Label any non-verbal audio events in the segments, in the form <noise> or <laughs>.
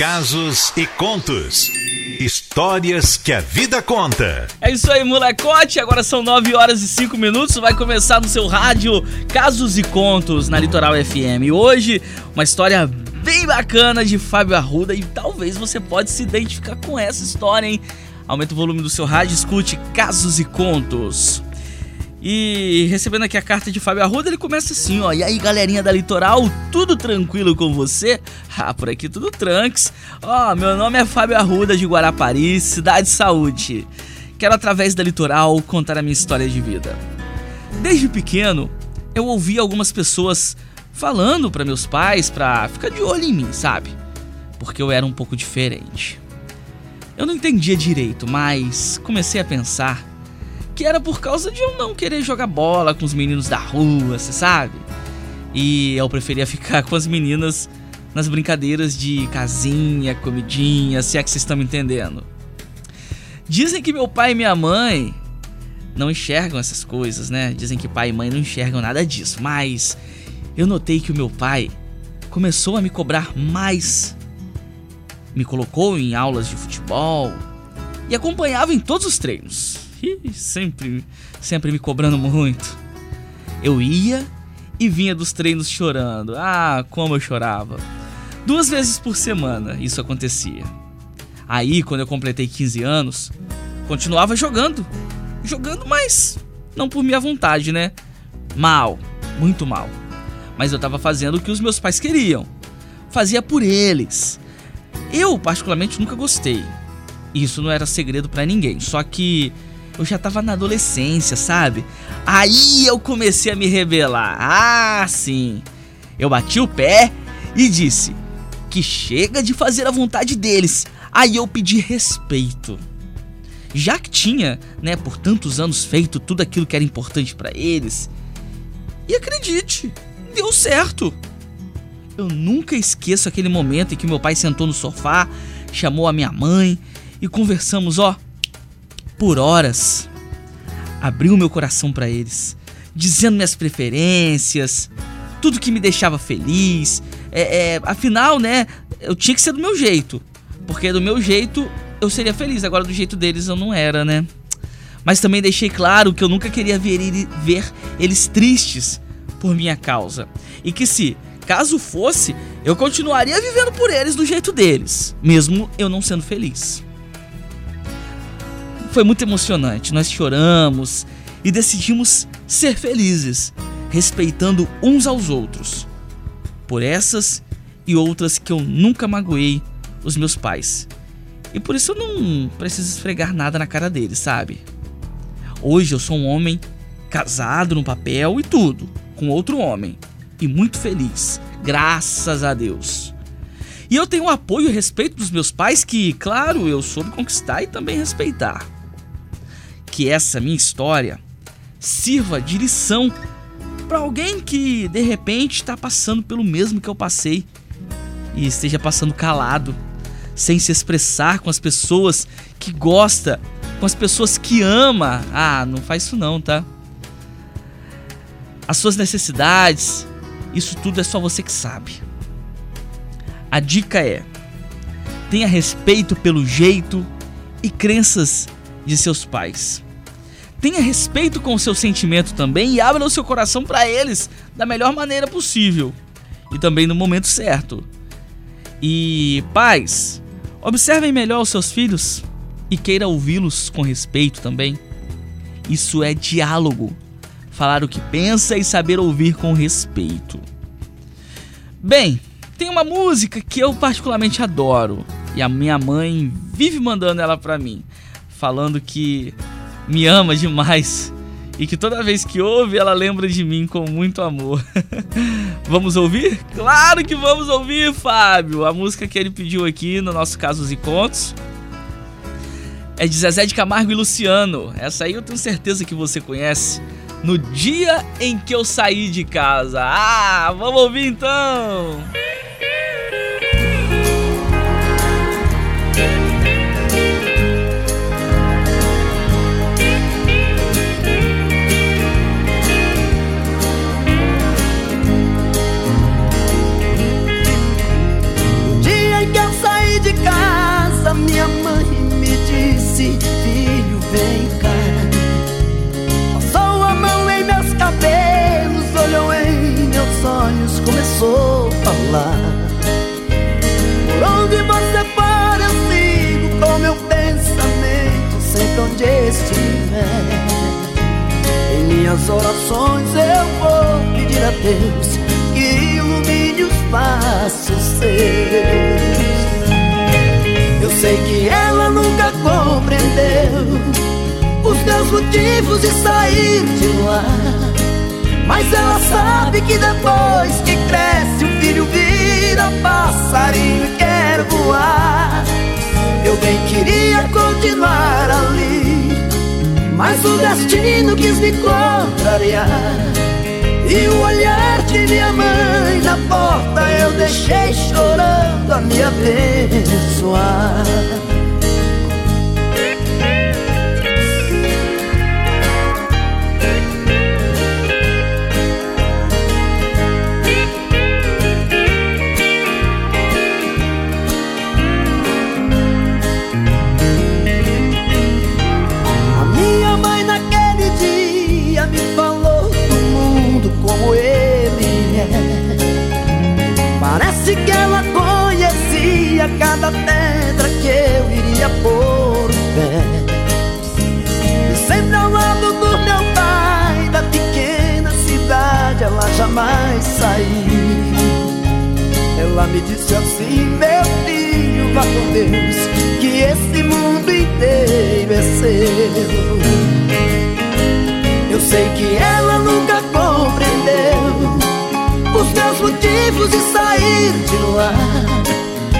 Casos e contos. Histórias que a vida conta. É isso aí, molecote. Agora são 9 horas e 5 minutos. Vai começar no seu rádio Casos e Contos na Litoral FM. E hoje, uma história bem bacana de Fábio Arruda e talvez você pode se identificar com essa história, hein? Aumenta o volume do seu rádio, escute Casos e Contos. E recebendo aqui a carta de Fábio Arruda, ele começa assim, ó. E aí, galerinha da Litoral, tudo tranquilo com você? Ah, por aqui tudo tranks. Ó, meu nome é Fábio Arruda de Guarapari, Cidade Saúde. Quero, através da Litoral, contar a minha história de vida. Desde pequeno, eu ouvi algumas pessoas falando para meus pais pra ficar de olho em mim, sabe? Porque eu era um pouco diferente. Eu não entendia direito, mas comecei a pensar que era por causa de eu não querer jogar bola com os meninos da rua, você sabe? E eu preferia <laughs> ficar com as meninas nas brincadeiras de casinha, comidinha, se é que vocês estão me entendendo. Dizem que meu pai e minha mãe não enxergam essas coisas, né? Dizem que pai e mãe não enxergam nada disso, mas eu notei que o meu pai começou a me cobrar mais. Me colocou em aulas de futebol e acompanhava em todos os treinos sempre, sempre me cobrando muito. Eu ia e vinha dos treinos chorando. Ah, como eu chorava. Duas vezes por semana isso acontecia. Aí, quando eu completei 15 anos, continuava jogando. Jogando, mas não por minha vontade, né? Mal, muito mal. Mas eu tava fazendo o que os meus pais queriam. Fazia por eles. Eu, particularmente, nunca gostei. Isso não era segredo para ninguém. Só que eu já tava na adolescência, sabe? Aí eu comecei a me rebelar. Ah, sim. Eu bati o pé e disse que chega de fazer a vontade deles. Aí eu pedi respeito. Já que tinha, né, por tantos anos feito tudo aquilo que era importante para eles. E acredite, deu certo. Eu nunca esqueço aquele momento em que meu pai sentou no sofá, chamou a minha mãe e conversamos, ó, por horas, abriu meu coração para eles, dizendo minhas preferências, tudo que me deixava feliz. É, é, afinal, né, eu tinha que ser do meu jeito, porque do meu jeito eu seria feliz, agora do jeito deles eu não era, né? Mas também deixei claro que eu nunca queria ver, ver eles tristes por minha causa. E que se, caso fosse, eu continuaria vivendo por eles do jeito deles, mesmo eu não sendo feliz. Foi muito emocionante. Nós choramos e decidimos ser felizes, respeitando uns aos outros. Por essas e outras que eu nunca magoei os meus pais. E por isso eu não preciso esfregar nada na cara deles, sabe? Hoje eu sou um homem casado no papel e tudo, com outro homem, e muito feliz, graças a Deus. E eu tenho o apoio e respeito dos meus pais que, claro, eu soube conquistar e também respeitar que essa minha história sirva de lição para alguém que de repente está passando pelo mesmo que eu passei e esteja passando calado, sem se expressar com as pessoas que gosta, com as pessoas que ama. Ah, não faz isso não, tá? As suas necessidades, isso tudo é só você que sabe. A dica é: tenha respeito pelo jeito e crenças de seus pais. Tenha respeito com o seu sentimento também e abra o seu coração para eles da melhor maneira possível e também no momento certo. E pais, observem melhor os seus filhos e queira ouvi-los com respeito também. Isso é diálogo. Falar o que pensa e saber ouvir com respeito. Bem, tem uma música que eu particularmente adoro e a minha mãe vive mandando ela para mim falando que me ama demais e que toda vez que ouve ela lembra de mim com muito amor. <laughs> vamos ouvir? Claro que vamos ouvir, Fábio! A música que ele pediu aqui no nosso Casos e Contos é de Zezé de Camargo e Luciano. Essa aí eu tenho certeza que você conhece. No dia em que eu saí de casa. Ah, vamos ouvir então! Minhas orações eu vou pedir a Deus que ilumine os passos seus. Eu sei que ela nunca compreendeu os meus motivos de sair de lá. Mas ela sabe que depois que cresce o filho vira passarinho e quer voar. Eu bem queria continuar ali, mas o destino me contrariar. E o olhar de minha mãe na porta eu deixei chorando a me abençoar. Pedra que eu iria pôr o pé. E sempre ao lado do meu pai, da pequena cidade, ela jamais saiu. Ela me disse assim, meu filho, vá com Deus, que esse mundo inteiro é seu. Eu sei que ela nunca compreendeu os meus motivos de sair de lá.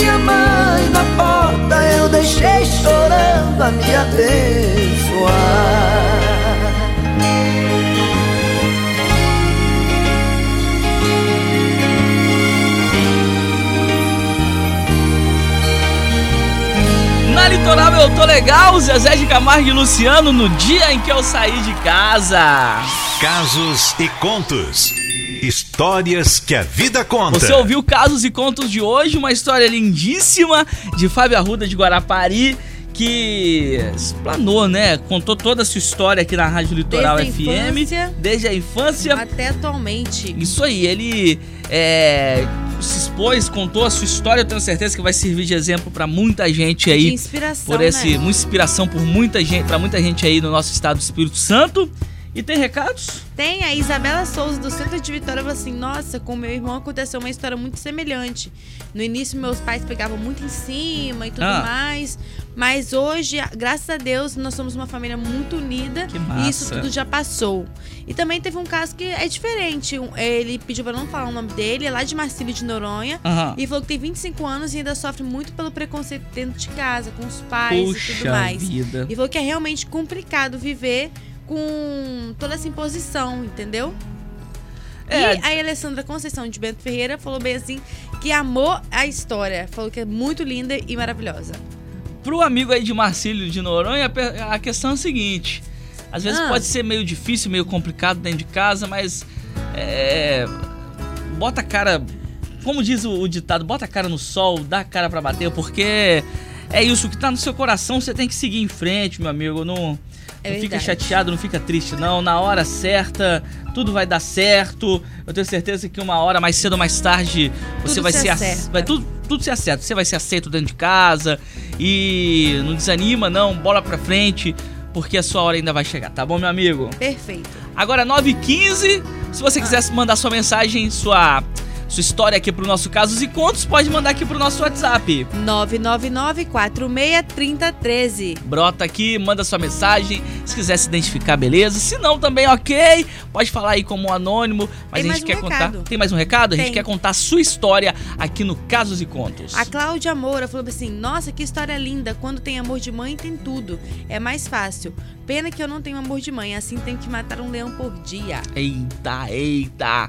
Minha mãe na porta eu deixei chorando a me abençoar. Na litoral eu tô legal, Zezé de Camargo e Luciano, no dia em que eu saí de casa. Casos e contos. Histórias que a vida conta. Você ouviu Casos e Contos de hoje, uma história lindíssima de Fábio Arruda de Guarapari, que explanou, né? Contou toda a sua história aqui na Rádio Litoral Desde a FM. infância. Desde a infância. Até atualmente. Isso aí, ele é, se expôs, contou a sua história, eu tenho certeza que vai servir de exemplo pra muita gente De aí. inspiração, Por esse, né? muita inspiração por muita gente, para muita gente aí no nosso estado do Espírito Santo. E tem recados? Tem a Isabela Souza do Centro de Vitória falou assim: Nossa, com meu irmão aconteceu uma história muito semelhante. No início, meus pais pegavam muito em cima e tudo Ah. mais. Mas hoje, graças a Deus, nós somos uma família muito unida Que e isso massa. tudo já passou. E também teve um caso que é diferente. Ele pediu pra não falar o nome dele, é lá de Marcílio de Noronha. Aham. E falou que tem 25 anos e ainda sofre muito pelo preconceito dentro de casa, com os pais e tudo Puxa mais. vida. E falou que é realmente complicado viver com toda essa imposição, entendeu? É. E a Alessandra Conceição de Bento Ferreira falou bem assim que amou a história. Falou que é muito linda e maravilhosa. Pro amigo aí de Marcílio de Noronha, a questão é a seguinte: às vezes Ah. pode ser meio difícil, meio complicado dentro de casa, mas é, bota a cara, como diz o, o ditado, bota a cara no sol, dá a cara pra bater, porque é isso que tá no seu coração, você tem que seguir em frente, meu amigo. Não, É não fica chateado, não fica triste, não. Na hora certa, tudo vai dar certo. Eu tenho certeza que uma hora, mais cedo ou mais tarde, você Tudo vai se ser. ace- acerta. Vai tudo, tudo se acerta. Você vai ser aceito dentro de casa. E não desanima, não. Bola pra frente. Porque a sua hora ainda vai chegar, tá bom, meu amigo? Perfeito. Agora, 9h15. Se você quisesse mandar sua mensagem, sua, sua história aqui pro nosso Casos e Contos, pode mandar aqui pro nosso WhatsApp. 999-463013. Brota aqui, manda sua mensagem. Se quiser se identificar, beleza. Se não, também ok. Pode falar aí como anônimo. Mas Tem a gente um quer recado. contar. Tem mais um recado? A gente Tem. quer contar a sua história aqui no Casos e Contos. A Cláudia Moura falou assim: Nossa, que história linda. Quando tem amor de mãe, tem tudo. É mais fácil. Pena que eu não tenho amor de mãe. Assim tem que matar um leão por dia. Eita, eita.